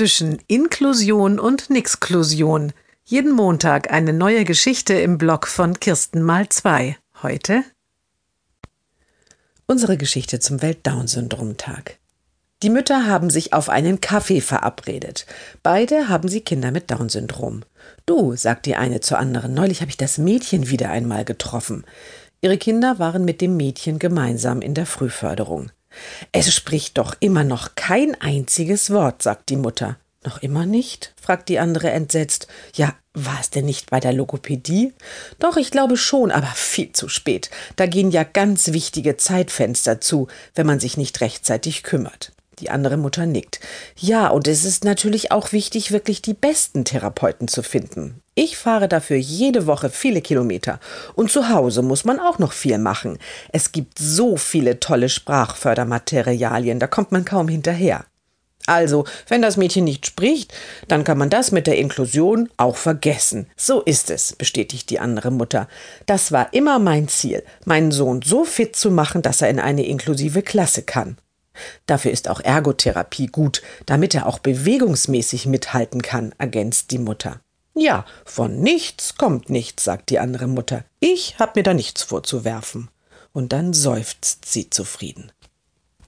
zwischen Inklusion und Nixklusion. Jeden Montag eine neue Geschichte im Blog von Kirsten mal zwei. Heute unsere Geschichte zum Welt-Down-Syndrom-Tag. Die Mütter haben sich auf einen Kaffee verabredet. Beide haben sie Kinder mit Down-Syndrom. Du, sagt die eine zur anderen, neulich habe ich das Mädchen wieder einmal getroffen. Ihre Kinder waren mit dem Mädchen gemeinsam in der Frühförderung. Es spricht doch immer noch kein einziges Wort, sagt die Mutter. Noch immer nicht? fragt die andere entsetzt. Ja, war es denn nicht bei der Logopädie? Doch, ich glaube schon, aber viel zu spät. Da gehen ja ganz wichtige Zeitfenster zu, wenn man sich nicht rechtzeitig kümmert. Die andere Mutter nickt. Ja, und es ist natürlich auch wichtig, wirklich die besten Therapeuten zu finden. Ich fahre dafür jede Woche viele Kilometer. Und zu Hause muss man auch noch viel machen. Es gibt so viele tolle Sprachfördermaterialien, da kommt man kaum hinterher. Also, wenn das Mädchen nicht spricht, dann kann man das mit der Inklusion auch vergessen. So ist es, bestätigt die andere Mutter. Das war immer mein Ziel, meinen Sohn so fit zu machen, dass er in eine inklusive Klasse kann. Dafür ist auch Ergotherapie gut, damit er auch bewegungsmäßig mithalten kann, ergänzt die Mutter. Ja, von nichts kommt nichts, sagt die andere Mutter. Ich hab mir da nichts vorzuwerfen. Und dann seufzt sie zufrieden.